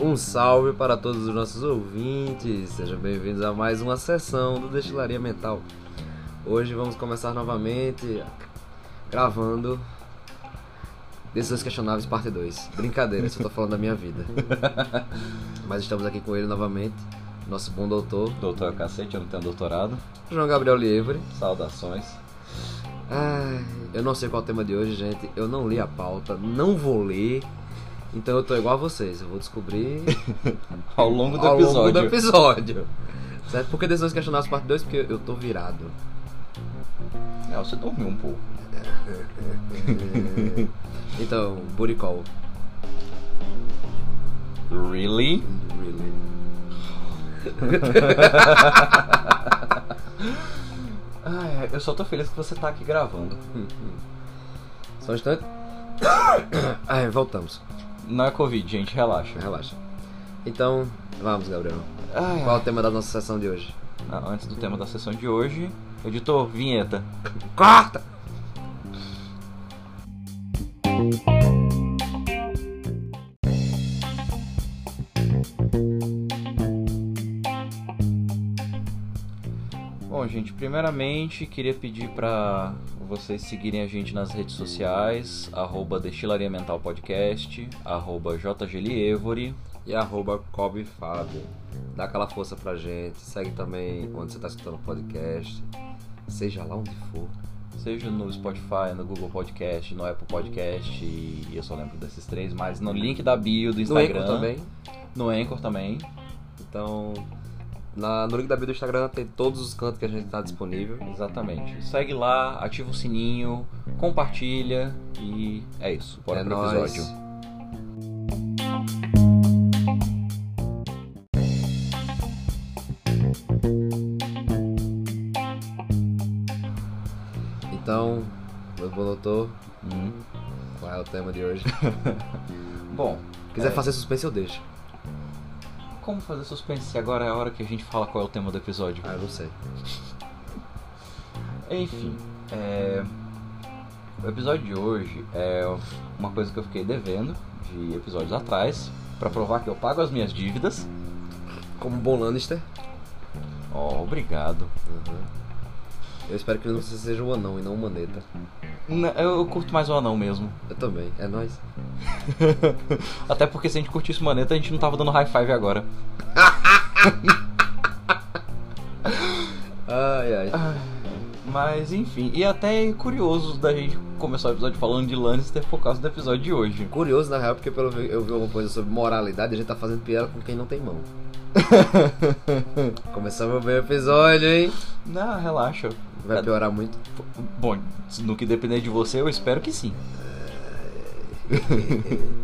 Um salve para todos os nossos ouvintes, sejam bem-vindos a mais uma sessão do Destilaria Mental. Hoje vamos começar novamente gravando Decisões Questionáveis Parte 2. Brincadeira, só tô falando da minha vida. Mas estamos aqui com ele novamente, nosso bom doutor, Doutor cacete, eu não tenho doutorado. João Gabriel Lievre. Saudações. Ai, eu não sei qual é o tema de hoje, gente. Eu não li a pauta, não vou ler. Então eu tô igual a vocês, eu vou descobrir Ao longo do ao episódio. longo do episódio. Certo? Por que Decisões Parte 2? Porque eu tô virado. É, você dormiu um pouco. Então, call. Really? Really. Ai, eu só tô feliz que você tá aqui gravando. Só um instante. Ai, voltamos. Não é Covid, gente, relaxa. Relaxa. Então, vamos, Gabriel. Ai, Qual o tema da nossa sessão de hoje? Não, antes do tema da sessão de hoje, editor, vinheta. Corta! Bom, gente, primeiramente queria pedir pra vocês seguirem a gente nas redes sociais, arroba Destilaria Mental Podcast, arroba JGLievore. E arroba Kobe Fábio. Dá aquela força pra gente. Segue também onde você tá escutando o podcast. Seja lá onde for. Seja no Spotify, no Google Podcast, no Apple Podcast, e eu só lembro desses três, mas no link da bio do No Instagram. Anchor também. No Anchor também. Então, na, no link da bio do Instagram tem todos os cantos que a gente tá disponível. Exatamente. Segue lá, ativa o sininho, compartilha e é isso. Bora é pro nóis. episódio. Então, meu bom doutor, Hum. qual é o tema de hoje? Bom, Se quiser é, fazer suspense, eu deixo. Como fazer suspense se agora é a hora que a gente fala qual é o tema do episódio? Ah, eu não sei. Enfim, é, o episódio de hoje é uma coisa que eu fiquei devendo de episódios atrás pra provar que eu pago as minhas dívidas. Como bom Lannister. Ó, obrigado. Uhum. Eu espero que você seja o anão e não o maneta. N- Eu curto mais o anão mesmo. Eu também, é nóis. Até porque se a gente curtisse maneta, a gente não tava dando high five agora. Ai, ai. Mas enfim, e até é curioso da gente começar o episódio falando de Lannister por causa do episódio de hoje. Curioso, na real, porque pelo eu vi alguma coisa sobre moralidade a gente tá fazendo piada com quem não tem mão. Começamos bem o episódio, hein? Não, relaxa. Vai piorar muito. Bom, no que depender de você, eu espero que sim.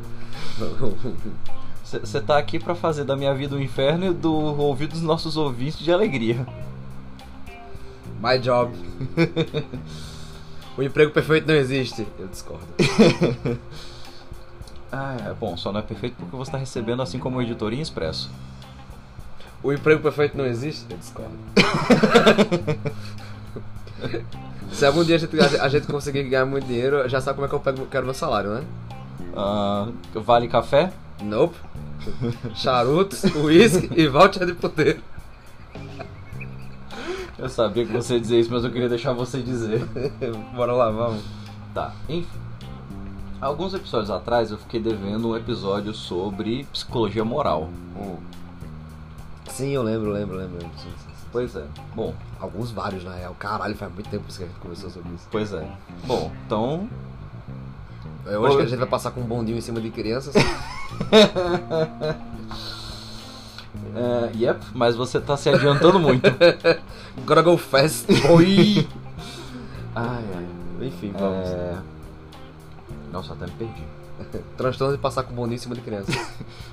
Você tá aqui pra fazer da minha vida um inferno e do ouvido dos nossos ouvintes de alegria. My job. o emprego perfeito não existe. Eu discordo. Ah, é bom, só não é perfeito porque você tá recebendo assim como o editoria expresso. O emprego perfeito não existe? Eu discordo. Se algum dia a gente, a gente conseguir ganhar muito dinheiro, já sabe como é que eu pego, quero meu salário, né? Ah, vale café? Nope. Charutos, uísque e voucher de poder. Eu sabia que você ia dizer isso, mas eu queria deixar você dizer. Bora lá, vamos. Tá, enfim. Alguns episódios atrás eu fiquei devendo um episódio sobre psicologia moral. Sim, eu lembro, lembro, lembro. sim, sim. Pois é. Bom, Alguns vários, na real. Caralho, faz muito tempo que a gente conversou sobre isso. pois é. Bom, então. É hoje que a gente vai passar com um bondinho em cima de crianças. É, yep, mas você tá se adiantando muito. Go fast, boy! Ai, ai. Enfim, vamos. É... Nossa, até me perdi. Transtorno de passar com bondinho em cima de crianças.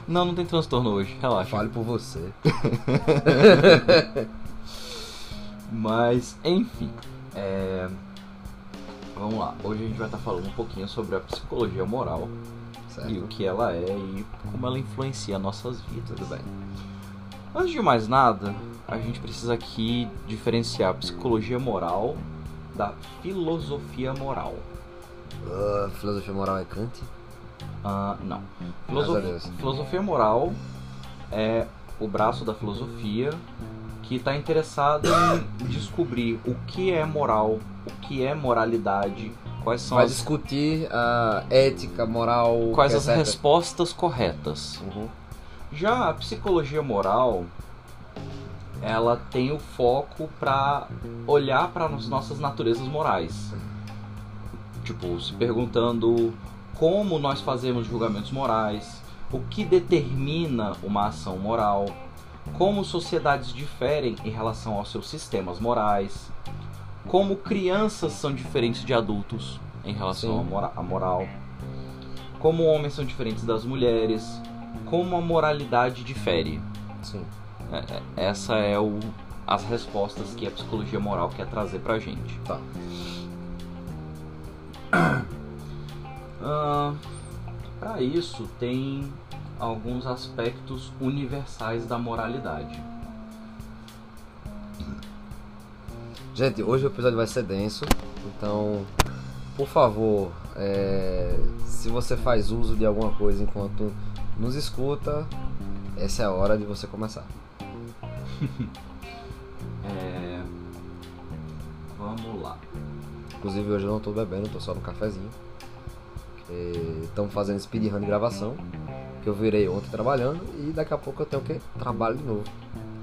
Não, não tem transtorno hoje, relaxa. Fale por você. Mas, enfim. é, Vamos lá. Hoje a gente vai estar falando um pouquinho sobre a psicologia moral Certo? e o que ela é e como ela influencia nossas vidas. Tudo bem. Antes de mais nada, a gente precisa aqui diferenciar a psicologia moral da filosofia moral. Uh, filosofia moral é Kant? Ah, não. Filosof-. Filosofia moral é o braço da filosofia que está interessado em descobrir o que é moral, o que é moralidade, quais são Vai as, discutir a ética, moral. quais as certa. respostas corretas. Uhum. Já a psicologia moral, ela tem o foco para olhar para as nossas naturezas morais. Tipo, se perguntando como nós fazemos julgamentos morais, o que determina uma ação moral, como sociedades diferem em relação aos seus sistemas morais, como crianças são diferentes de adultos em relação à mora- à moral, como homens são diferentes das mulheres, como a moralidade difere. Sim. É, é, Essa é o, as respostas que a psicologia moral quer trazer pra gente. Tá. Ah, para isso tem alguns aspectos universais da moralidade. Gente, hoje o episódio vai ser denso, então, por favor, é, se você faz uso de alguma coisa enquanto nos escuta, essa é a hora de você começar. É, Vamos lá. Inclusive hoje eu não tô bebendo, tô só no cafezinho. Estamos fazendo speedrun de gravação, eu virei ontem trabalhando e daqui a pouco eu tenho que trabalho de novo.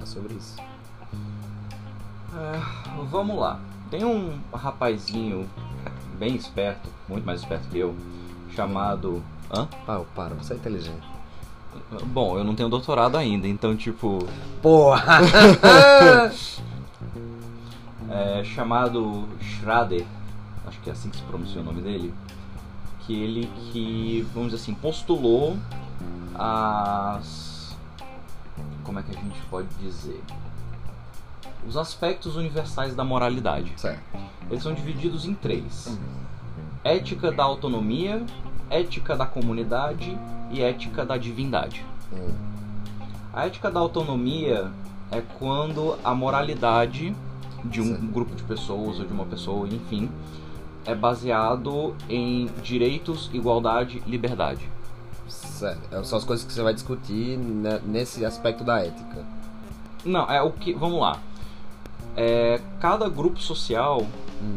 É sobre isso. É, vamos lá. Tem um rapazinho bem esperto, muito mais esperto que eu, chamado. Hã? Ah, para, você é inteligente. Bom, eu não tenho doutorado ainda, então, tipo. Porra! é, chamado Schrader, acho que é assim que se pronuncia o nome dele, que ele que, vamos dizer assim, postulou as como é que a gente pode dizer? Os aspectos universais da moralidade. certo. Eles são divididos em três: ética da autonomia, ética da comunidade e ética da divindade. Hum, A ética da autonomia é quando a moralidade de um Certo. grupo de pessoas ou de uma pessoa, enfim, é baseado em direitos, igualdade liberdade. É, São as coisas que você vai discutir nesse aspecto da ética. Não, é o que. Vamos lá. É, cada grupo social Hum,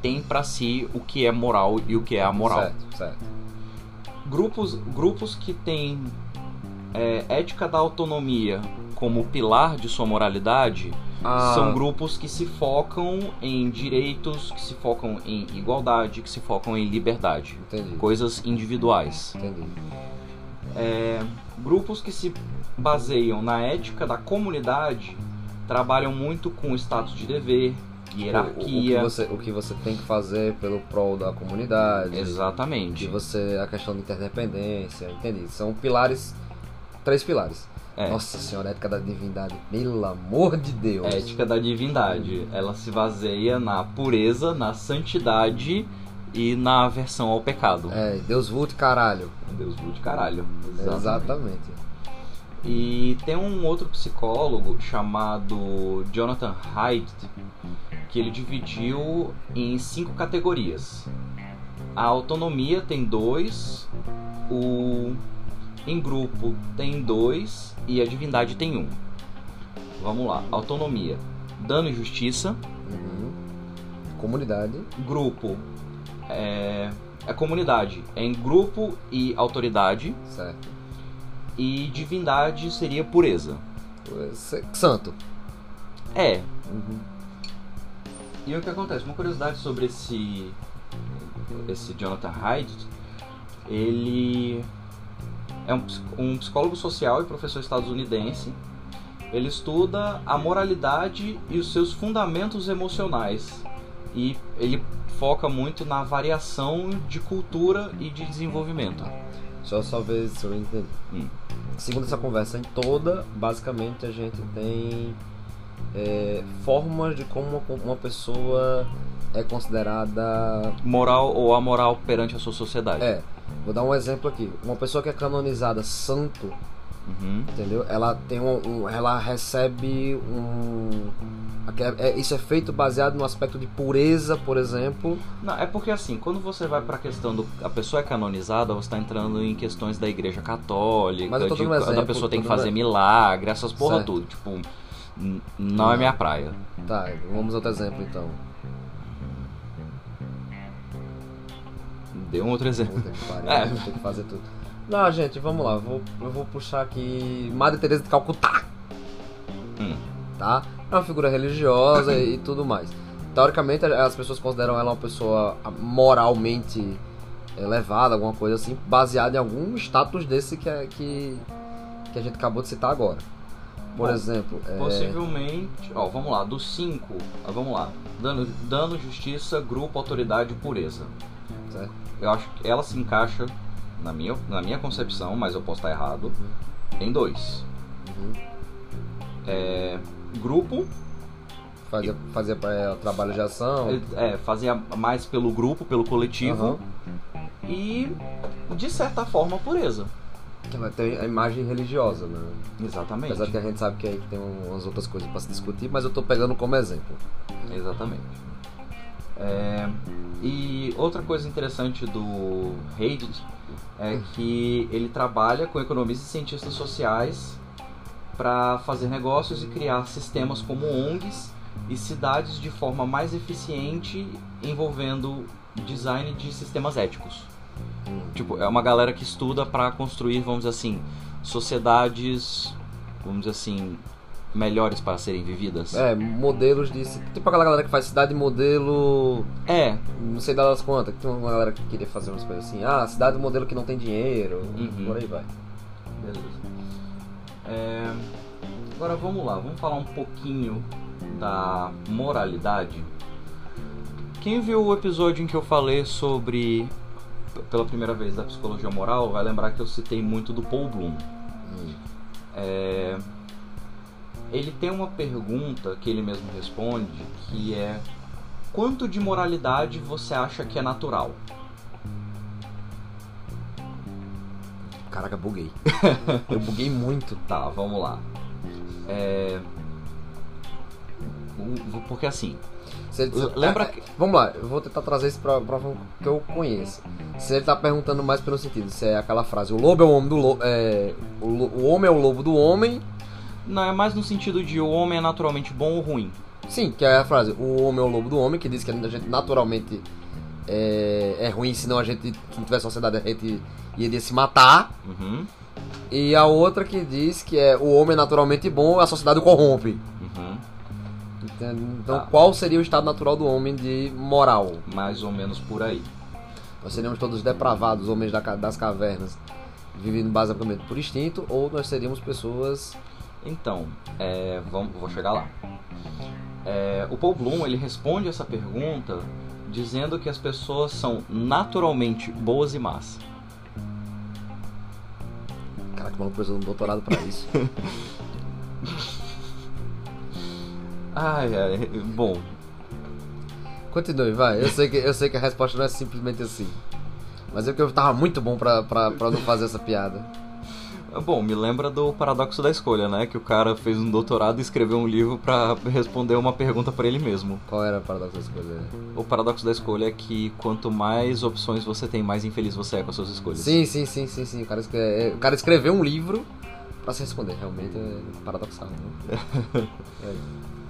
tem pra si o que é moral e o que é amoral. Certo, certo. Grupos, grupos que têm é, ética da autonomia como pilar de sua moralidade Ah, são grupos que se focam em direitos, que se focam em igualdade, que se focam em liberdade, Entendi. coisas individuais. Entendi. É, grupos que se baseiam na ética da comunidade trabalham muito com status de dever, O, o, que hierarquia. você, o que você tem que fazer pelo prol da comunidade. De Exatamente. você, a questão da interdependência, entendi. São pilares, três pilares. É. Nossa senhora, ética da divindade, pelo amor de Deus. A ética da divindade, ela se baseia na pureza, na santidade e na aversão ao pecado. É, Deus vult, caralho. Deus de caralho. Exatamente. E tem um outro psicólogo chamado Jonathan Haidt que ele dividiu em cinco categorias. A autonomia tem dois, o em grupo tem dois e a divindade tem um. Vamos lá, autonomia, dano e justiça, Uhum. Comunidade, grupo é a comunidade é em grupo e autoridade certo. e divindade seria pureza. Se- Santo. É, Uhum. E o que acontece? Uma curiosidade sobre esse esse Jonathan Haidt, ele é um, um psicólogo social e professor estadunidense. Ele estuda a moralidade e os seus fundamentos emocionais. E ele foca muito na variação de cultura e de desenvolvimento. Só só ver se eu entendi. Hum. Segundo essa conversa em toda, basicamente a gente tem é, formas de como uma, uma pessoa é considerada. Moral ou amoral perante a sua sociedade. É, vou dar um exemplo aqui. Uma pessoa que é canonizada santo, Uhum. entendeu? Ela tem um, um- ela recebe um É, é, isso é feito baseado no aspecto de pureza, por exemplo. Não, é porque assim, quando você vai para a questão do a pessoa é canonizada, você está entrando em questões da Igreja Católica, Mas eu tô de um quando a exemplo, pessoa tem que fazer milagre, essas porra Certo. tudo, tipo, não é minha praia. Tá, vamos outro exemplo então. Dê um outro exemplo. Puta que É. ter que fazer tudo. Não, gente, vamos lá. Eu vou, eu vou puxar aqui Madre Teresa de Calcutá, Hum. tá? É uma figura religiosa e, tudo mais. Teoricamente, as pessoas consideram ela uma pessoa moralmente elevada, alguma coisa assim, baseada em algum status desse que, é, que, que a gente acabou de citar agora. Por Bom, exemplo, é, Possivelmente, ó, vamos lá, dos cinco, ó, vamos lá, dano, dano, justiça, grupo, autoridade e pureza. certo? Eu acho que ela se encaixa, na minha, na minha concepção, mas eu posso estar errado, em dois. Uhum. É, grupo, Fazia, fazia é, trabalho de ação. é, fazia mais pelo grupo, pelo coletivo, Aham. e, de certa forma, pureza. Ela tem a imagem religiosa, né? Exatamente. Apesar de que a gente sabe que aí tem umas outras coisas pra se discutir, mas eu tô pegando como exemplo. Exatamente. É, e outra coisa interessante do Reddit é que ele trabalha com economistas e cientistas sociais para fazer negócios e criar sistemas como ONGs e cidades de forma mais eficiente envolvendo design de sistemas éticos. Tipo, é uma galera que estuda para construir, vamos dizer assim, sociedades, vamos dizer assim, melhores para serem vividas. É, modelos de. Tipo aquela galera que faz cidade modelo. É, Não sei das quantas, tem uma galera que queria fazer umas coisas assim. Ah, cidade modelo que não tem dinheiro. Uhum. Por aí vai. Beleza. É, Agora vamos lá, vamos falar um pouquinho da moralidade. Quem viu o episódio em que eu falei sobre, pela primeira vez, da psicologia moral, vai lembrar que eu citei muito do Paul Bloom. Hum. É, Ele tem uma pergunta que ele mesmo responde, que é quanto de moralidade você acha que é natural? Caraca, buguei. eu buguei muito. Tá, vamos lá. É... Porque assim, ele- lembra Ah, que- Vamos lá, eu vou tentar trazer isso pra, pra que eu conheço. Se ele tá perguntando mais pelo sentido, se é aquela frase, o lobo é o homem do lobo. É, o, lo- o homem é o lobo do homem. Não é mais no sentido de o homem é naturalmente bom ou ruim. Sim, que é a frase, o homem é o lobo do homem, que diz que a gente naturalmente é, é ruim, senão a gente, se não tivesse sociedade, a gente iria se matar. Uhum, E a outra que diz que é o homem é naturalmente bom, a sociedade o corrompe. uhum. Entende? Então, Tá. qual seria o estado natural do homem de moral? Mais ou menos por aí. Nós seríamos todos depravados, homens da das cavernas, vivendo basicamente por instinto, ou nós seríamos pessoas. Então, é, vamos, vou chegar lá. É, o Paul Bloom ele responde essa pergunta dizendo que as pessoas são naturalmente boas e más. Caraca, o maluco precisou de um doutorado pra isso. Ai, ai, bom, Continue, vai. Eu sei, que, eu sei que a resposta não é simplesmente assim. Mas é que eu tava muito bom pra, pra, pra não fazer essa piada. Bom, me lembra do paradoxo da escolha, né? Que o cara fez um doutorado e escreveu um livro pra responder uma pergunta pra ele mesmo. Qual era a paradoxo da escolha? O paradoxo da escolha é que quanto mais opções você tem, mais infeliz você é com as suas escolhas. Sim, sim, sim, sim, sim. O cara, escre- é, o cara escreveu um livro pra se responder. Realmente é paradoxal. Né? É.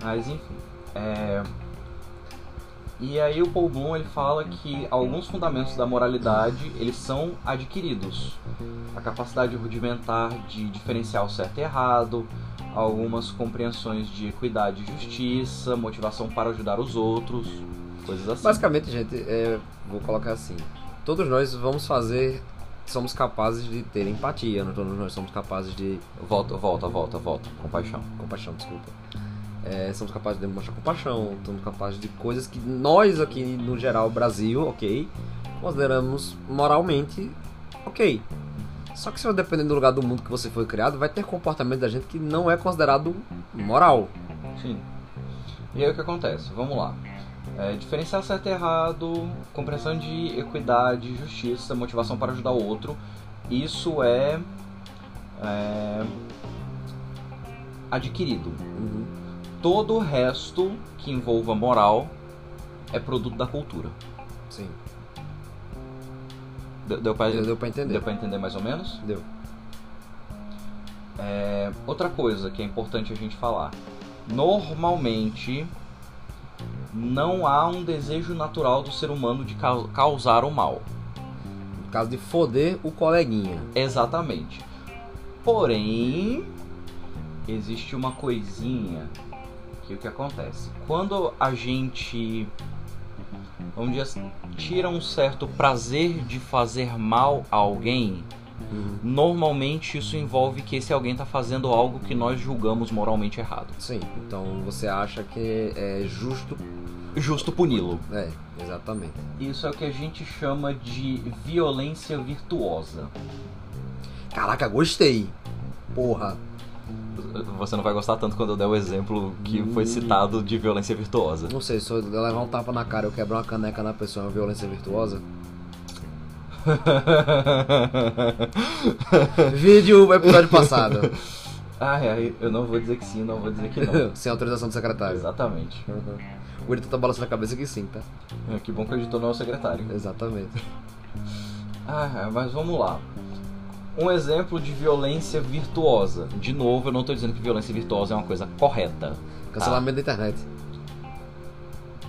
Mas enfim. é, E aí o Paul Bloom ele fala que alguns fundamentos da moralidade eles são adquiridos. A capacidade rudimentar de diferenciar o certo e errado, algumas compreensões de equidade e justiça, motivação para ajudar os outros, coisas assim. Basicamente, gente, é, vou colocar assim: todos nós vamos fazer, somos capazes de ter empatia, não todos nós somos capazes de. Volta, volta, volta, volta. Compaixão. Compaixão, desculpa. É, somos capazes de demonstrar compaixão, somos capazes de coisas que nós aqui no geral, Brasil, ok, consideramos moralmente ok. Só que se dependendo do lugar do mundo que você foi criado, vai ter comportamento da gente que não é considerado moral. Sim. E aí o que acontece? Vamos lá. É, diferenciar certo e errado, compreensão de equidade, justiça, motivação para ajudar o outro. Isso é, é adquirido. Uhum. Todo o resto que envolva moral é produto da cultura. Sim. Deu, deu pra, Deu, deu pra entender. deu pra entender mais ou menos? Deu. É, outra coisa que é importante a gente falar. Normalmente não há um desejo natural do ser humano de cau- causar o mal. No caso de foder o coleguinha. Exatamente. Porém, existe uma coisinha que o que acontece? Quando a gente vamos dizer assim, tira um certo prazer de fazer mal a alguém, Uhum. normalmente isso envolve que esse alguém está fazendo algo que nós julgamos moralmente errado. Sim, então você acha que é justo. Justo puni-lo. É, exatamente. Isso é o que a gente chama de violência virtuosa. Caraca, gostei. Porra. Você não vai gostar tanto quando eu der o exemplo que foi citado de violência virtuosa. Não sei, se eu levar um tapa na cara e eu quebrar uma caneca na pessoa é uma violência virtuosa? Vídeo episódio passado. Ai, ai, eu não vou dizer que sim, não vou dizer que não. Sem autorização do secretário. Exatamente. Uhum. O editor tá balançando a cabeça que sim, tá? É, Que bom que o editor não é o secretário. Exatamente. Ah, mas vamos lá. Um exemplo de violência virtuosa. De novo, eu não tô dizendo que violência virtuosa é uma coisa correta. Cancelamento da internet.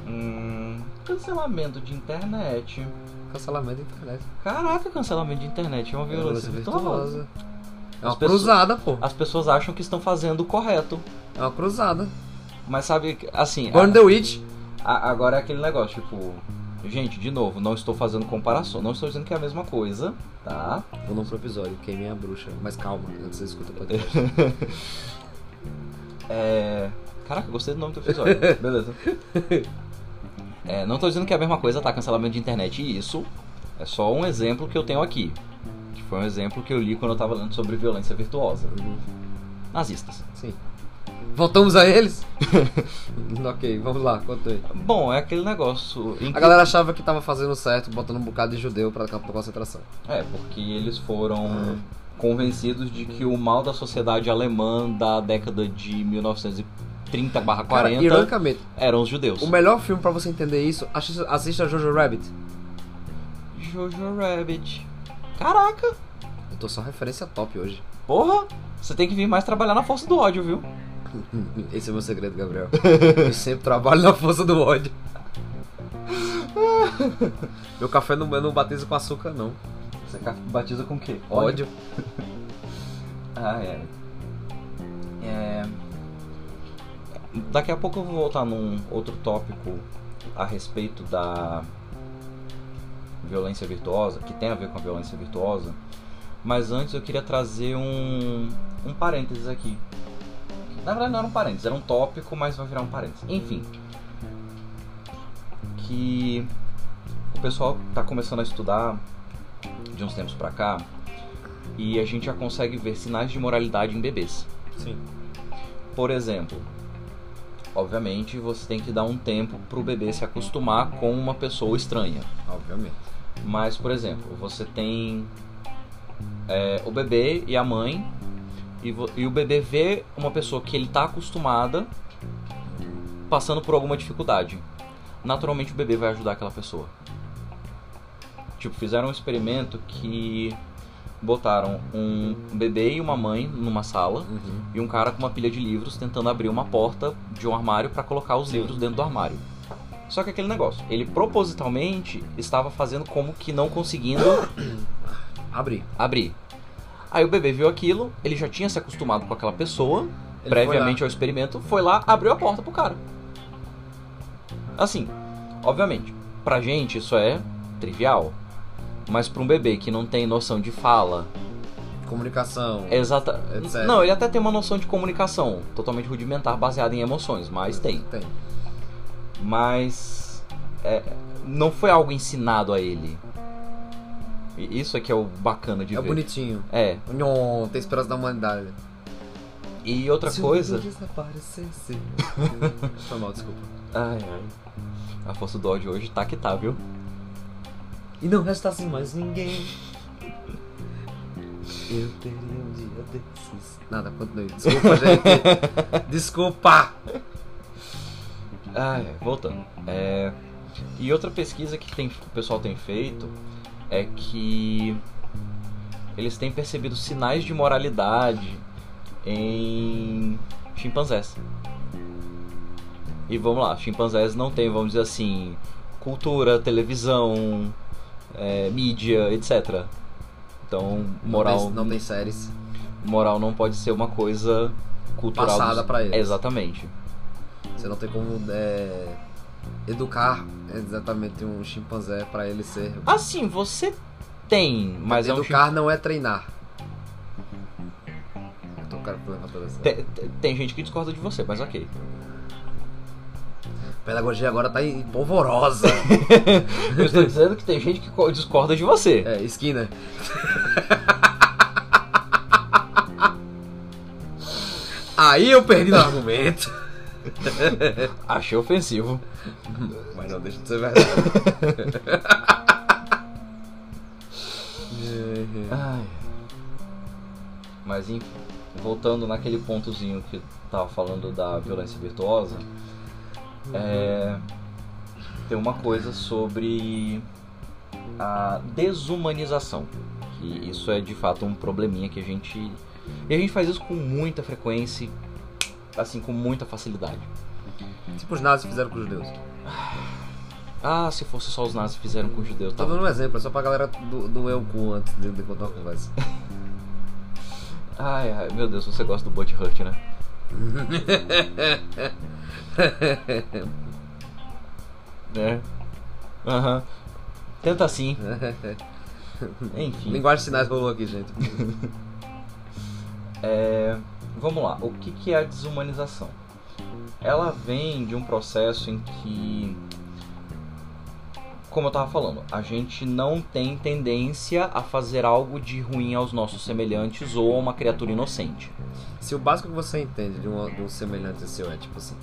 Hum, cancelamento de internet. Cancelamento da internet. Caraca, cancelamento de internet é uma violência virtuosa. É uma As pessoas- cruzada, pô. As pessoas acham que estão fazendo o correto. É uma cruzada. Mas sabe, assim, Burn a- the Witch. a- agora é aquele negócio, tipo. Gente, de novo, não estou fazendo comparação, não estou dizendo que é a mesma coisa, tá? Vou não pro episódio, queimei a bruxa. Mas calma, antes você escuta o podcast. É. Caraca, gostei do nome do episódio. Beleza. É, não tô dizendo que é a mesma coisa, tá? Cancelamento de internet e isso. É só um exemplo que eu tenho aqui. Que foi um exemplo que eu li quando eu tava lendo sobre violência virtuosa. Uhum. Nazistas. Sim. Voltamos a eles? ok, vamos lá, conta aí. Bom, é aquele negócio. A que- galera achava que tava fazendo certo, botando um bocado de judeu pra campo de concentração. É, porque eles foram convencidos de que o mal da sociedade alemã da década de 1930 Cara, 40 ironicamente, eram os judeus. o melhor filme pra você entender isso, assista, assista Jojo Rabbit. Jojo Rabbit. Caraca! Eu tô só referência top hoje. Porra! Você tem que vir mais trabalhar na força do ódio, viu? Esse é o meu segredo, Gabriel. Eu sempre trabalho na força do ódio. Meu café não, eu não batizo com açúcar, não. Você batiza com o quê? Ódio. Ah, é. É. Daqui a pouco eu vou voltar num outro tópico a respeito da violência virtuosa, que tem a ver com a violência virtuosa. Mas antes eu queria trazer um, um parênteses aqui. Na verdade não era um parênteses, era um tópico, mas vai virar um parênteses. Enfim. Que o pessoal tá começando a estudar de uns tempos pra cá e a gente já consegue ver sinais de moralidade em bebês. Sim. Por exemplo, obviamente você tem que dar um tempo pro bebê se acostumar com uma pessoa estranha. Obviamente. Mas, por exemplo, você tem é, o bebê e a mãe, e, e o bebê vê uma pessoa que ele está acostumada passando por alguma dificuldade. Naturalmente o bebê vai ajudar aquela pessoa. Tipo, fizeram um experimento que botaram um bebê e uma mãe numa sala Uhum. e um cara com uma pilha de livros tentando abrir uma porta de um armário para colocar os livros dentro do armário. Só que aquele negócio, ele propositalmente estava fazendo como que não conseguindo Abri. abrir. Aí o bebê viu aquilo, ele já tinha se acostumado com aquela pessoa, Ele previamente ao experimento, foi lá, abriu a porta pro cara. Assim, obviamente, pra gente isso é trivial, mas pra um bebê que não tem noção de fala. Comunicação. exata, Etc. não, ele até tem uma noção de comunicação totalmente rudimentar, baseada em emoções, mas tem. Tem. mas é, não foi algo ensinado a ele. Isso é que é o bacana de É ver. bonitinho. É. Nhon, tem esperança da humanidade. E outra Se o coisa. mundo desaparecesse. Foi mal, desculpa. Ai, ai. A força do ódio hoje tá que tá, viu? E não restasse mais ninguém. Eu teria um dia desses. Nada, continue. Desculpa, gente. Desculpa! Ah, é, voltando. É, e outra pesquisa que tem, o pessoal tem feito é que eles têm percebido sinais de moralidade em chimpanzés. E vamos lá, chimpanzés não tem, vamos dizer assim, cultura, televisão, é, mídia, etc. Então, moral. Não tem, não tem séries. Moral não pode ser uma coisa cultural. Passada pra eles. Exatamente. Você não tem como é, educar exatamente um chimpanzé pra ele ser. Assim, você tem, mas é um educar não é treinar. Eu tô cara. Tem, tem gente que discorda de você, mas ok. A pedagogia agora tá em polvorosa. Eu estou dizendo que tem gente que co- discorda de você. é, Skinner. Aí eu perdi no argumento. Achei ofensivo. Mas não deixa de ser verdade. Ai. Mas enfim, voltando naquele pontozinho que tava falando da violência virtuosa, é, tem uma coisa sobre a desumanização. Que isso é de fato um probleminha que a gente. E a gente faz isso com muita frequência, assim, com muita facilidade. tipo os nazis fizeram com os judeus. Ah, se fosse só os nazis que fizeram com os judeus, Tô tá dando um exemplo, é só pra galera do, do eu cu antes de, de contar uma conversa. Ai, ai, meu Deus, você gosta do Butch Hurt, né? É. Aham. Tenta assim. Enfim. Linguagem de sinais rolou aqui, gente. É, vamos lá. O que, que é a desumanização? Ela vem de um processo em que, como eu tava falando, a gente não tem tendência a fazer algo de ruim aos nossos semelhantes ou a uma criatura inocente. Se o básico que você entende de um, de um semelhante seu é tipo assim,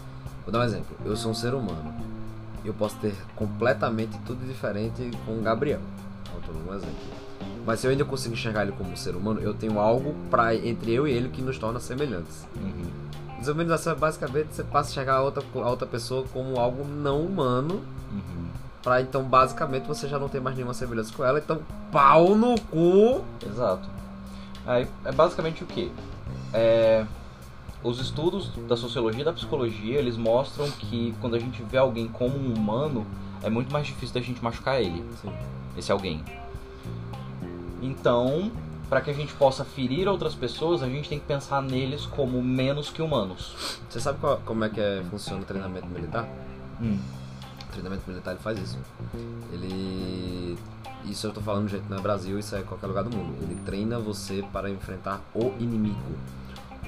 vou dar um exemplo, eu sou um ser humano, eu posso ter completamente tudo diferente com o Gabriel, eu um exemplo. Mas se eu ainda consigo enxergar ele como um ser humano, eu tenho algo pra, entre eu e ele que nos torna semelhantes. Uhum. Desumanização é basicamente você passa a enxergar a outra, a outra pessoa como algo não humano, Uhum. pra então basicamente você já não ter mais nenhuma semelhança com ela, então pau no cu. Exato. Aí, é basicamente o que? É, os estudos da sociologia e da psicologia, eles mostram que quando a gente vê alguém como um humano, é muito mais difícil da gente machucar ele, Sim. esse alguém. Então, para que a gente possa ferir outras pessoas, a gente tem que pensar neles como menos que humanos. Você sabe qual- como é que é, funciona o treinamento militar? Hum. O treinamento militar ele faz isso. Ele. Isso eu tô falando que não é Brasil, isso é qualquer lugar do mundo. Ele treina você para enfrentar o inimigo.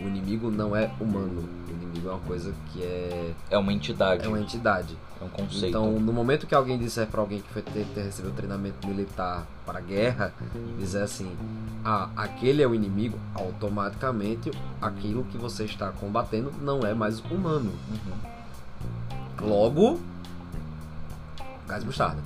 O inimigo não é humano. O inimigo é uma coisa que é. É uma entidade, É uma entidade. é um conceito. Então, no momento que alguém disser para alguém que foi ter, ter recebido treinamento militar para a guerra, dizer assim: ah, aquele é o inimigo, automaticamente aquilo que você está combatendo não é mais humano. Uhum. Logo, gás mostarda.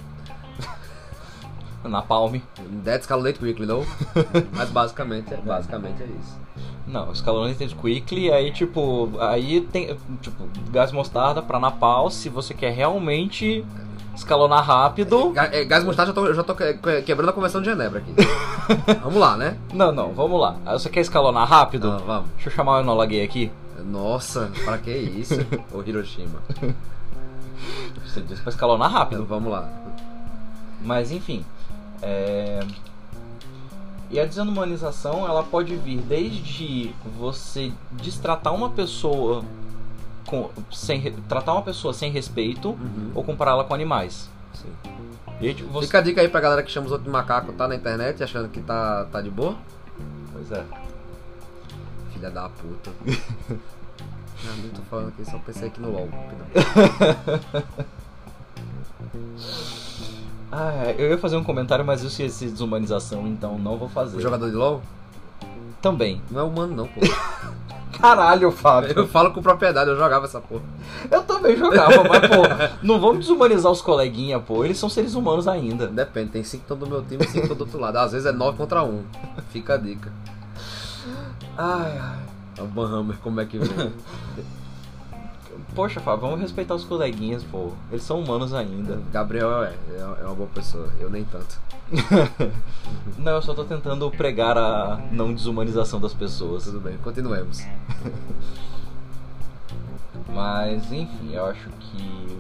Na palme. That escalate quickly, não? Mas basicamente, é- basicamente é isso. Não, escalonante tem quickly, aí tipo, aí tem tipo gás mostarda pra napal, se você quer realmente escalonar rápido. Ga- é, Gás mostarda, eu já tô, já tô que- que- quebrando a convenção de Genebra aqui. Vamos lá, né? Não, não, vamos lá. Você quer escalonar rápido? Ah, vamos. Deixa eu chamar o Enola Gay aqui. Nossa, pra que isso? Ô Hiroshima. Você disse pra escalonar rápido. Vamos lá. Mas enfim. é, E a desumanização ela pode vir desde você destratar uma pessoa com... sem tratar uma pessoa sem respeito Uhum. ou compará-la com animais. Sim. Você... Fica a dica aí pra galera que chama os outros de macaco, tá na internet achando que tá, tá de boa. Pois é. Filha da puta. Não, não tô falando aqui, só pensei aqui no LOL. Ah, é, eu ia fazer um comentário, mas isso ia ser desumanização, então não vou fazer. O jogador de LOL Também. não é humano, não, pô. Caralho, Fábio. Eu falo com propriedade, eu jogava essa porra. Eu também jogava, mas pô, não vamos desumanizar os coleguinha, pô. Eles são seres humanos ainda. Depende, tem 5 estão do meu time e 5 estão do outro lado. Às vezes é 9 contra 1. Fica a dica. Ai, ai. É o Banhammer, como é que vem? Poxa, Fábio, vamos respeitar os coleguinhas, pô. Eles são humanos ainda. Gabriel é, é é uma boa pessoa, eu nem tanto. Não, eu só tô tentando pregar a não desumanização das pessoas. Tudo bem, continuemos. Mas, enfim, eu acho que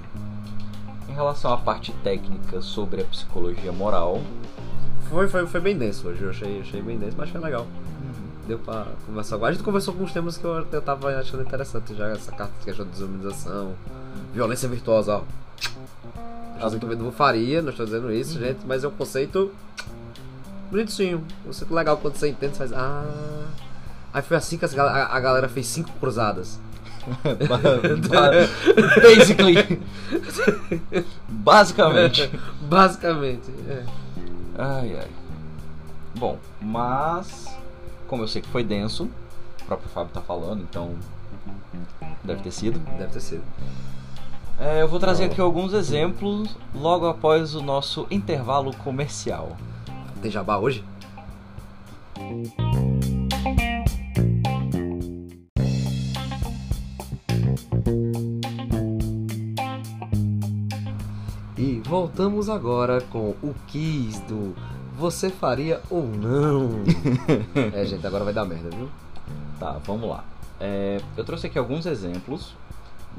em relação à parte técnica sobre a psicologia moral, Foi, foi, foi bem denso hoje, eu achei, achei bem denso, mas foi legal. Deu pra conversar agora. A gente conversou com uns temas que eu, eu tava achando interessante já, essa carta de questão de desumanização, violência virtuosa, ó. Não estou vendo faria, não estou dizendo isso, gente, mas é um conceito bonitinho. Um conceito legal quando você entende, você faz. Ah. Aí foi assim que as a, a galera fez cinco cruzadas. basically, basicamente. Basicamente. É. Ai, ai. Bom, mas como eu sei que foi denso, o próprio Fábio tá falando, então deve ter sido. Deve ter sido. É, eu vou trazer aqui alguns exemplos logo após o nosso intervalo comercial. Tem jabá hoje? E voltamos agora com o quiz do Você faria ou não? é, gente, agora vai dar merda, viu? Tá, vamos lá. É, eu trouxe aqui alguns exemplos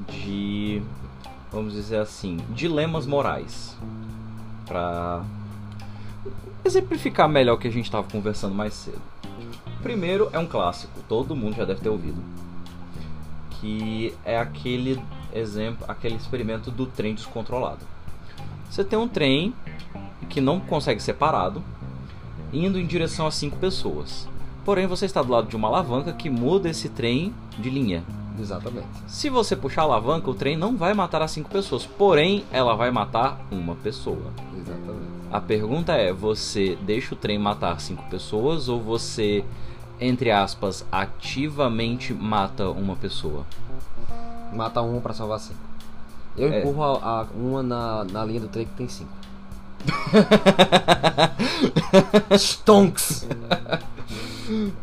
de, vamos dizer assim, dilemas morais. Pra exemplificar melhor o que a gente estava conversando mais cedo. Primeiro é um clássico, todo mundo já deve ter ouvido. Que é aquele exemplo, aquele experimento do trem descontrolado. Você tem um trem que não consegue ser parado, indo em direção a cinco pessoas. Porém, você está do lado de uma alavanca que muda esse trem de linha. Exatamente. Se você puxar a alavanca, o trem não vai matar as cinco pessoas, porém, ela vai matar uma pessoa. Exatamente. A pergunta é: você deixa o trem matar cinco pessoas ou você, entre aspas, ativamente mata uma pessoa? Mata um pra salvar cinco. Eu É. empurro a, a- uma na, na linha do trem que tem cinco. Stonks!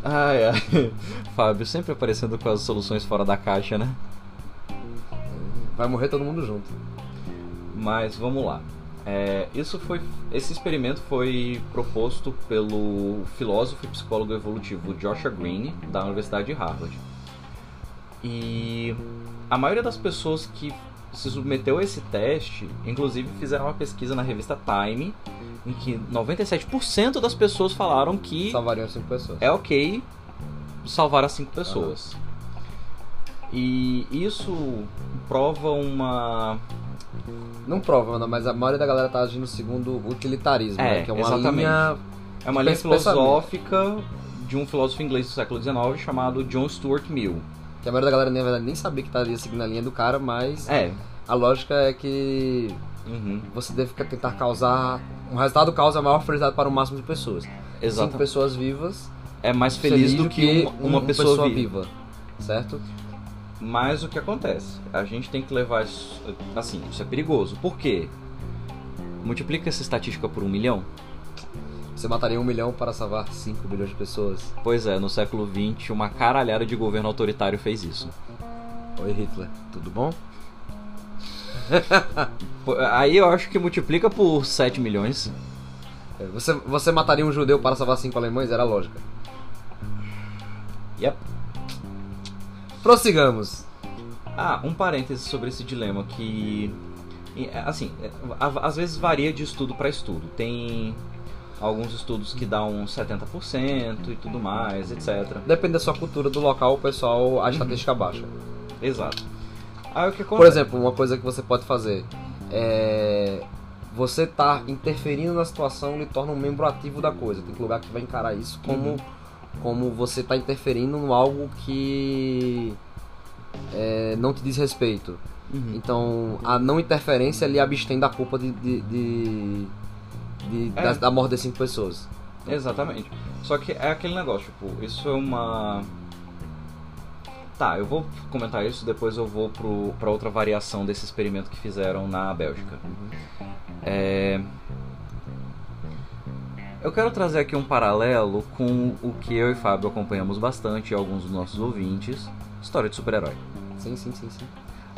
Ai, ai. Fábio sempre aparecendo com as soluções fora da caixa, né? Vai morrer todo mundo junto. Mas vamos lá. É, isso foi, esse experimento foi proposto pelo filósofo e psicólogo evolutivo Joshua Green, da Universidade de Harvard. E a maioria das pessoas que se submeteu a esse teste, inclusive fizeram uma pesquisa na revista Time, em que 97% das pessoas falaram que Salvariam cinco pessoas. é ok salvar as cinco pessoas. E isso prova uma Não prova, mas a maioria da galera tá agindo segundo o utilitarismo, É, né? Que é uma exatamente. linha. É uma linha filosófica de um filósofo inglês do século XIX chamado John Stuart Mill. Que a maioria da galera, na verdade, nem sabia que estaria seguindo a linha do cara, mas É. a lógica é que Uhum, você deve tentar causar. Um resultado causa a maior felicidade para o máximo de pessoas. Cinco exato. pessoas vivas. É mais feliz do que uma, uma um- pessoa, viva. Certo? Mas o que acontece? A gente tem que levar isso. Assim, isso é perigoso. Por quê? Multiplica essa estatística por um milhão? Você mataria um milhão para salvar 5 milhões de pessoas. Pois é, no século XX, uma caralhada de governo autoritário fez isso. Oi, Hitler, tudo bom? Aí eu acho que multiplica por 7 milhões. É, Você, você mataria um judeu para salvar cinco alemães? Era a lógica. Yep. Prossigamos. Ah, um parêntese sobre esse dilema que. Assim, às vezes varia de estudo para estudo. Tem alguns estudos que dão 70% e tudo mais, etc. Depende da sua cultura, do local, o pessoal, a estatística baixa. Exato. Aí? Por exemplo, uma coisa que você pode fazer é. Você tá interferindo na situação lhe torna um membro ativo da coisa. Tem lugar que vai encarar isso como, Uhum. como você tá interferindo em algo que é, não te diz respeito. Uhum. Então, a não interferência lhe abstém da culpa de, de, de- de- É. da, da morte de cinco pessoas. Exatamente. Só que é aquele negócio, tipo, isso é uma. Tá, eu vou comentar isso, depois eu vou pro, pra outra variação desse experimento que fizeram na Bélgica. É... Eu quero trazer aqui um paralelo com o que eu e Fábio acompanhamos bastante e alguns dos nossos ouvintes: história de super-herói. Sim, sim, sim, sim.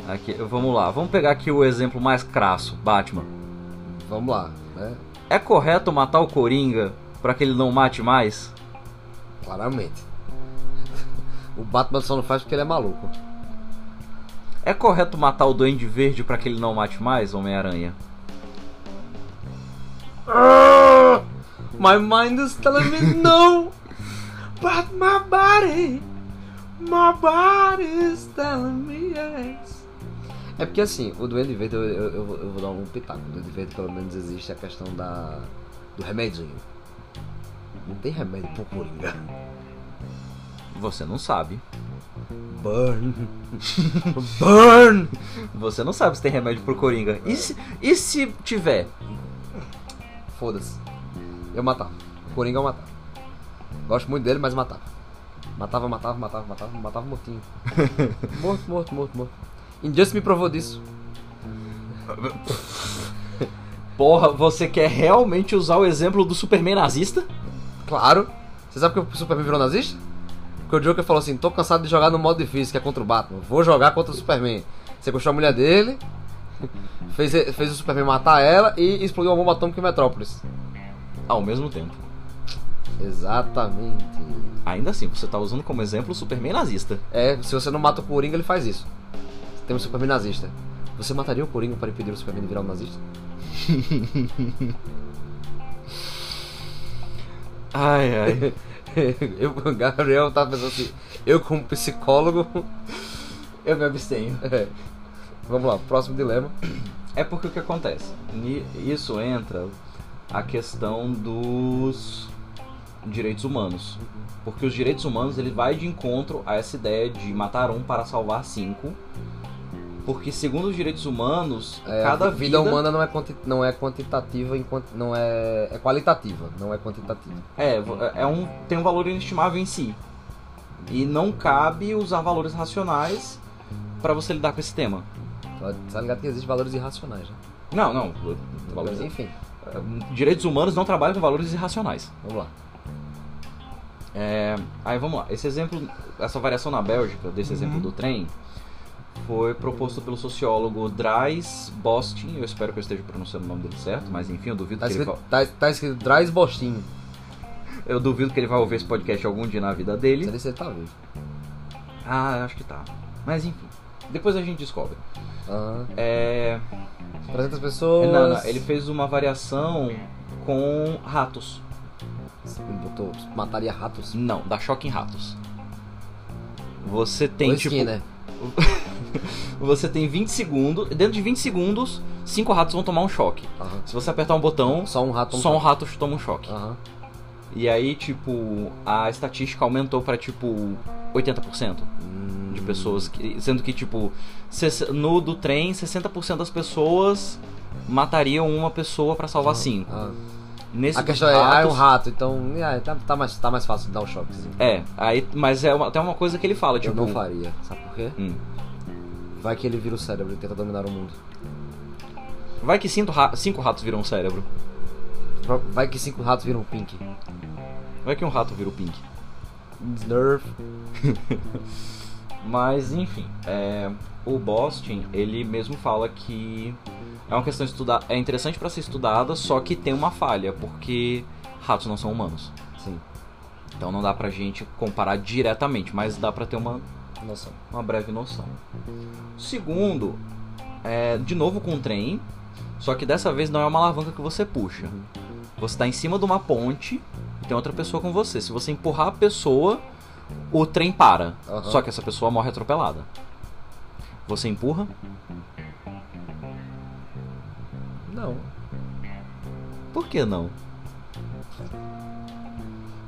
Aqui, vamos lá, vamos pegar aqui o exemplo mais crasso, Batman. Vamos lá, né? É correto matar o Coringa para que ele não mate mais? Claramente. O Batman só não faz porque ele é maluco. É correto matar o Duende Verde para que ele não mate mais, Homem-Aranha? My mind is telling me no, but my body, my body is telling me yes. É porque assim, o Duende Verde, eu, eu, eu vou- eu vou dar um pitaco. O Duende Verde, pelo menos, existe a questão da do remedinho. Não tem remédio pro Coringa. Você não sabe. Burn. Burn. Você não sabe se tem remédio pro Coringa. E se, e se tiver? Foda-se. Eu matava. O Coringa eu matava. Gosto muito dele, mas matava. Matava, matava, matava, matava, matava mortinho. morto, morto, morto, morto. Injustice me provou disso. Porra, você quer realmente usar o exemplo do Superman nazista? Claro. Você sabe que o Superman virou nazista? Porque o Joker falou assim: tô cansado de jogar no modo difícil, que é contra o Batman. Vou jogar contra o Superman. Sequestrou a mulher dele, fez, fez o Superman matar ela e explodiu uma bomba atômica em Metrópolis. Ao mesmo tempo. Exatamente. Ainda assim, você tá usando como exemplo o Superman nazista. É, se você não mata o Coringa, ele faz isso. Tem um Superman nazista. Você mataria o Coringa para impedir o Superman de virar um nazista? Ai, ai. eu, Gabriel tava pensando assim, eu como psicólogo. Eu me abstenho. é. Vamos lá, próximo dilema. É porque o que acontece? Isso entra a questão dos direitos humanos. Porque os direitos humanos ele vai de encontro a essa ideia de matar um para salvar cinco. Porque segundo os direitos humanos, É, cada a vida, humana não é, quanti, não é quantitativa, enquanto, não é, é qualitativa, não é quantitativa. É, vo- é um, tem um valor inestimável em si. E não cabe usar valores racionais para você lidar com esse tema. Tá, tá ligado que existem valores irracionais, né? Não, não. Valores, enfim, direitos humanos não trabalham com valores irracionais. vamos lá. É, aí vamos lá. Esse exemplo, essa variação na Bélgica, desse exemplo do trem, foi proposto pelo sociólogo Dries Bostin. Eu espero que eu esteja pronunciando o nome dele certo, mas enfim, eu duvido Tá que ele escrito, vai, tá, tá escrito Dries Bostinho. eu duvido que ele vai ouvir esse podcast algum dia na vida Não dele. sei se ele tá vivo. Ah, acho que tá. Mas enfim, depois a gente descobre. Aham. É, 300 pessoas. não, não, ele fez uma variação com ratos. Ele botou, mataria ratos. Não, dá choque em ratos. Você tem Ou tipo. skin, né? Você tem 20 segundos. Dentro de 20 segundos, 5 ratos vão tomar um choque. Se você apertar um botão, Só um rato. só um rato toma um choque. E aí, tipo, a estatística aumentou pra tipo 80% Hum. de pessoas. Que, sendo que, tipo, no do trem, 60% das pessoas matariam uma pessoa pra salvar 5. Ah. Nesse A questão é, ah, é um ratos- rato, então é, tá, tá, mais, tá mais fácil de dar um choque. É, aí, mas é uma, até uma coisa que ele fala, Eu tipo. não faria. Sabe por quê? Hum. Vai que ele vira o cérebro e tenta dominar o mundo. Vai que cinco, ra- cinco ratos viram um cérebro. Vai que cinco ratos viram um pink. Vai que um rato vira o pink. Nerf. Mas enfim, é, o Boston ele mesmo fala que é uma questão estudar, é interessante para ser estudada, só que tem uma falha porque ratos não são humanos. Sim, Então não dá pra gente comparar diretamente, mas dá pra ter uma, noção. uma breve noção. Segundo, é, de novo com o trem, só que dessa vez não é uma alavanca que você puxa. Você está em cima de uma ponte e tem outra pessoa com você. Se você empurrar a pessoa, o trem para. Aham. Só que essa pessoa morre atropelada. Você empurra? Não. Por que não?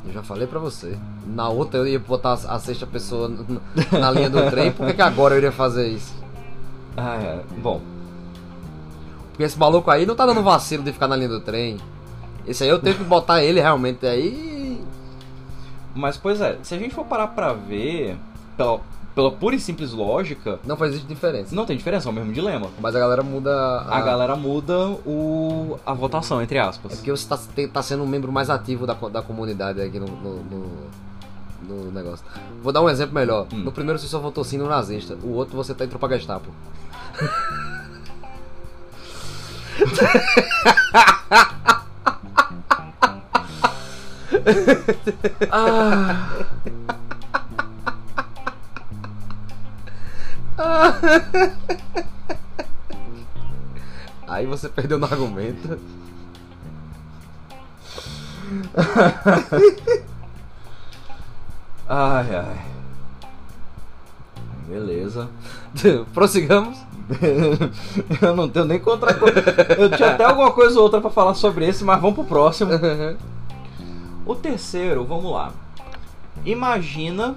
Eu já falei pra você. Na outra eu ia botar a sexta pessoa na linha do trem. Por que, que agora eu iria fazer isso? Ah, é. Bom, Porque esse maluco aí não tá dando vacilo de ficar na linha do trem. Esse aí eu tenho que botar ele realmente aí. Mas pois é, se a gente for parar pra ver, pela, pela pura e simples lógica, Não faz diferença. não tem diferença, é o mesmo dilema. Mas a galera muda. A galera muda o, a votação, entre É aspas. porque você tá, tá sendo um membro mais ativo da, da comunidade aqui no, no, no, no negócio. Vou dar um exemplo melhor. Hum. No primeiro você só votou sim no nazista. O outro você tá entrou pra Gestapo. Aí você perdeu no argumento. Ai, ai. Beleza. Prossigamos. eu não tenho nem contra. Eu tinha até alguma coisa ou outra pra falar sobre esse, mas vamos pro próximo. O terceiro, vamos lá. Imagina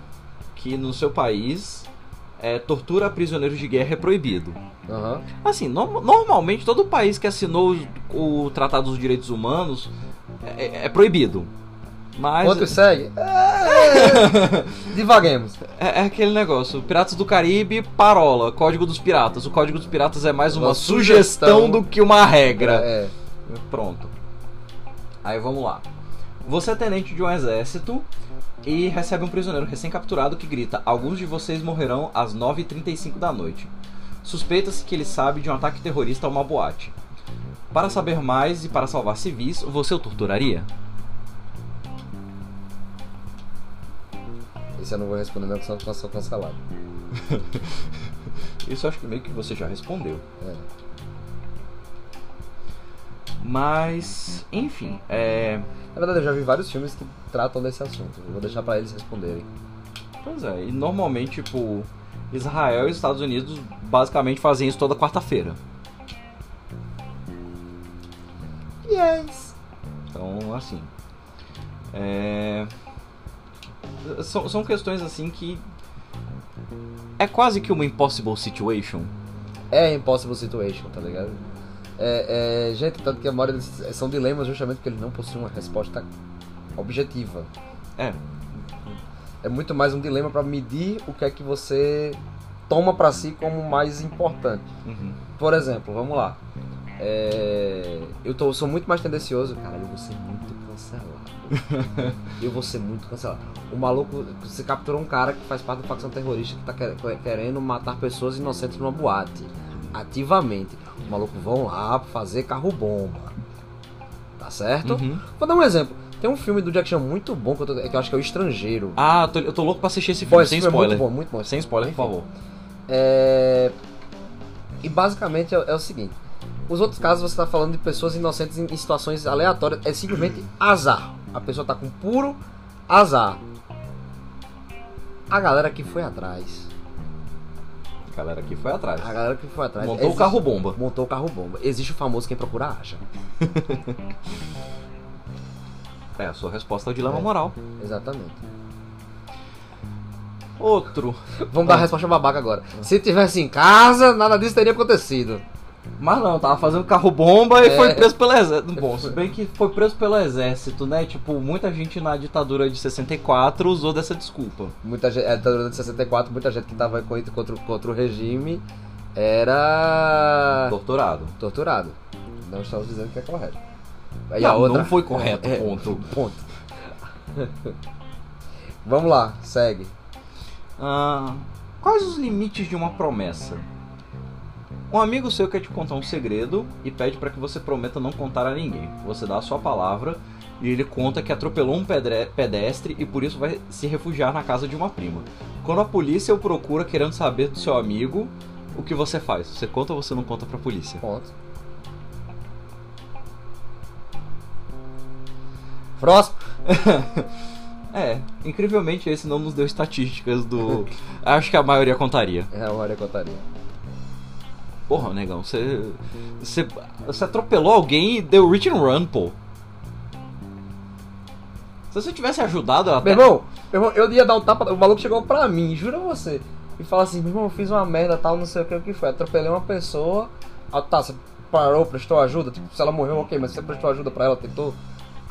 que no seu país é, tortura a prisioneiros de guerra é proibido. Aham. Assim, no- normalmente todo país que assinou os- o Tratado dos Direitos Humanos é, é- é proibido. Mas Quantos segue? É, Divaguemos. é, é aquele negócio, Piratas do Caribe, parola, Código dos Piratas. O Código dos Piratas é mais uma, Uma sugestão, sugestão. do que uma regra. É. Pronto. Aí vamos lá. Você é tenente de um exército e recebe um prisioneiro recém-capturado que grita: Alguns de vocês morrerão às 9h35 da noite. Suspeita-se que ele sabe de um ataque terrorista a uma boate. Para saber mais e para salvar civis, você o torturaria? Esse eu não vou responder, não, eu sou cancelado. Isso acho que meio que você já respondeu. É. Mas, enfim, é. Na verdade, eu já vi vários filmes que tratam desse assunto. Eu vou deixar pra eles responderem. Pois é, e normalmente, tipo, Israel e os Estados Unidos basicamente fazem isso toda quarta-feira. Yes! Então, assim. É... São, são questões assim que. É quase que uma impossible situation. É impossible situation, tá ligado? É, é, gente, tanto que a maioria desses são dilemas justamente porque ele não possui uma resposta objetiva. É, É muito mais um dilema pra medir o que é que você toma pra si como mais importante. uhum. Por exemplo, vamos lá. É, eu tô, sou muito mais tendencioso. Caralho, eu vou ser muito cancelado. eu vou ser muito cancelado. O maluco, você capturou um cara que faz parte da facção terrorista que tá quer- querendo matar pessoas inocentes numa boate. Ativamente. Os malucos vão lá fazer carro-bomba. Tá certo? Uhum. Vou dar um exemplo. Tem um filme do Jack Chan muito bom que eu, tô- que eu acho que é o Estrangeiro. Ah, tô- eu tô louco pra assistir esse Pô, filme, esse sem filme spoiler. É muito bom, muito bom. Sem spoiler, por Enfim. favor. É... E basicamente é, é o seguinte: os outros casos você está falando de pessoas inocentes em, situações aleatórias, é simplesmente azar. A pessoa tá com puro azar. A galera que foi atrás, galera aqui foi atrás. a galera que foi atrás, Montou o existe- carro bomba. montou o carro bomba. Existe o famoso quem procura acha. É, a sua resposta ao dilema É. moral. Exatamente. Outro. Vamos dar a resposta babaca agora. Se tivesse em casa, nada disso teria acontecido. Mas não, tava fazendo carro bomba e É. foi preso pelo exército. Bom, se bem que foi preso pelo exército, né? Tipo, muita gente na ditadura de 64 usou dessa desculpa. Muita gente, é, ditadura de 64, muita gente que tava contra, contra, contra o regime era Torturado. torturado. Não estamos dizendo que é correto. Aí Não, a outra... não foi correto, É, ponto. ponto. Vamos lá, segue. Ah, quais os limites de uma promessa? Um amigo seu quer te contar um segredo e pede para que você prometa não contar a ninguém. Você dá a sua palavra e ele conta que atropelou um pedestre e por isso vai se refugiar na casa de uma prima. Quando a polícia o procura querendo saber do seu amigo, o que você faz? Você conta ou você não conta pra polícia? Ponto. Próximo. É, incrivelmente esse não nos deu estatísticas do. Acho que a maioria contaria. É a Maria Contaria. Porra, negão, você. Você, você atropelou alguém e deu reach and run, pô. Se você tivesse ajudado até. Meu irmão, meu irmão, eu ia dar um tapa. O maluco chegou pra mim, jura você. E fala assim: meu irmão, eu fiz uma merda tal, não sei o que, o que foi. Atropelei uma pessoa. Ah, tá, você parou, prestou ajuda. Tipo, se ela morreu, ok, mas você prestou ajuda pra ela, tentou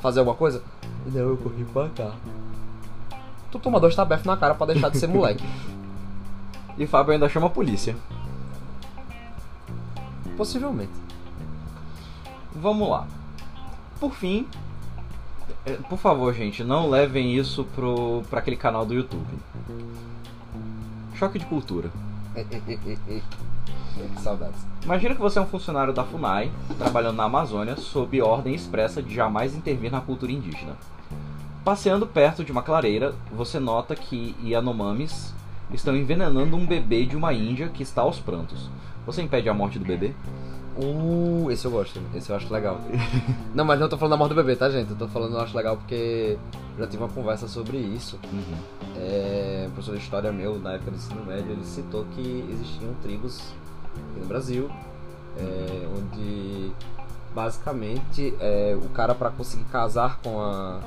fazer alguma coisa? E daí eu corri pra cá. Tu toma dois tabefes na cara pra deixar de ser moleque. E Fábio ainda chama a polícia. Possivelmente. Vamos lá. Por fim, É, Por favor, gente, não levem isso pro, pra aquele canal do YouTube. Choque de cultura. Saudades. Imagina que você é um funcionário da FUNAI, trabalhando na Amazônia, sob ordem expressa de jamais intervir na cultura indígena. Passeando perto de uma clareira, você nota que Yanomamis estão envenenando um bebê de uma índia que está aos prantos. Você impede a morte do bebê? Uh, esse eu gosto, esse eu acho legal. não, mas não tô falando da morte do bebê, tá, gente? Eu tô falando, eu acho legal porque já tive uma conversa sobre isso. É, o professor de história meu, na época do ensino médio, ele citou que existiam tribos aqui no Brasil, é, onde basicamente é, o cara para conseguir casar com a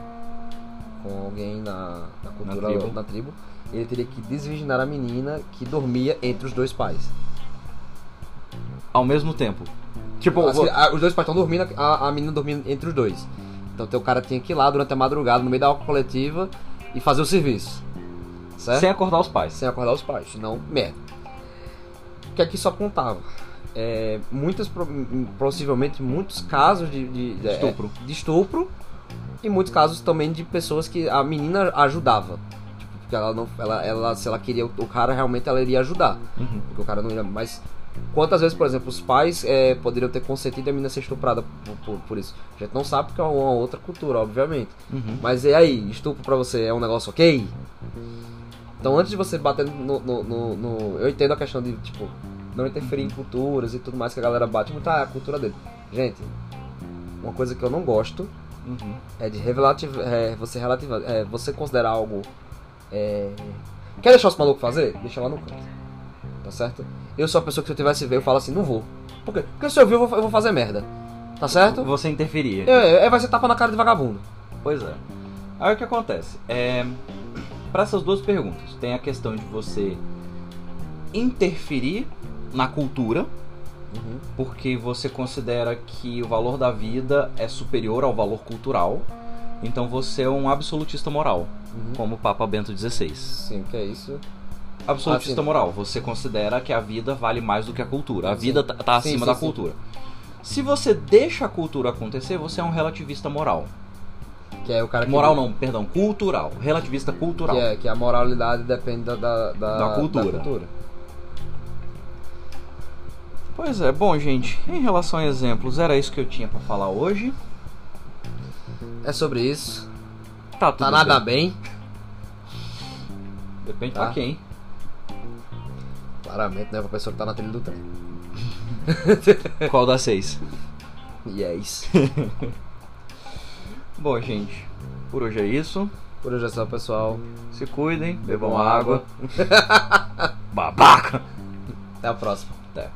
com alguém na, na cultura Na tribo. na tribo, ele teria que desvirginar a menina que dormia entre os dois pais. Ao mesmo tempo. Tipo, Assim, a- os dois pais estão dormindo, a, a menina dormindo entre os dois. Então teu cara tinha que ir lá durante a madrugada, no meio da aula coletiva, e fazer o serviço. Certo? sem acordar os pais. sem acordar os pais, senão merda. O que é que isso apontava? É, muitas, possivelmente muitos casos de, de, de- Estupro. é, de estupro e muitos casos também de pessoas que a menina ajudava. Tipo, porque ela não, ela, ela, se ela queria o cara, realmente ela iria ajudar. Uhum. Porque o cara não ia. Mas quantas vezes, por exemplo, os pais é, poderiam ter consentido a menina ser estuprada por, por, por isso? A gente não sabe porque é uma outra cultura, obviamente. Uhum. Mas e aí, estupro pra você é um negócio ok? Então antes de você bater no, no, no- no- Eu entendo a questão de, tipo, não interferir em culturas e tudo mais que a galera bate muito, ah, é a cultura dele. Gente, uma coisa que eu não gosto Uhum. é de é, você relativar. É, você considerar algo. É... Quer deixar os malucos fazer? Deixa lá no canto. Tá certo? Eu sou a pessoa que se eu tivesse ver, eu falo assim, não vou. Por quê? Porque se eu ver, eu vou, eu vou fazer merda. Tá certo? Você interferir. É, é, vai ser tapa na cara de vagabundo. Pois é. Aí o que acontece? É, para essas duas perguntas, tem a questão de você interferir na cultura, Uhum. porque você considera que o valor da vida é superior ao valor cultural. Então você é um absolutista moral, Uhum. como o Papa Bento XVI. Sim, que é isso. Absolutista Ah, moral, você considera que a vida vale mais do que a cultura. A Sim. vida tá, tá acima sim, da sim. cultura. Se você deixa a cultura acontecer, você é um relativista moral. Que é o cara que. Moral não, perdão, cultural. Relativista cultural. Que, é, que a moralidade depende da, da, da, Da cultura. cultura. Pois é, bom, gente, em relação a exemplos, era isso que eu tinha pra falar hoje. É sobre isso. Tá tudo Tá nada bem. bem. Depende Tá. pra quem. Claramente, né? Pra pessoa que tá na trilha do trem. Qual das seis? Isso. Bom, gente, por hoje é isso. Por hoje é só, pessoal. Se cuidem, bebam Bebam água. Babaca! Até a próxima. Até.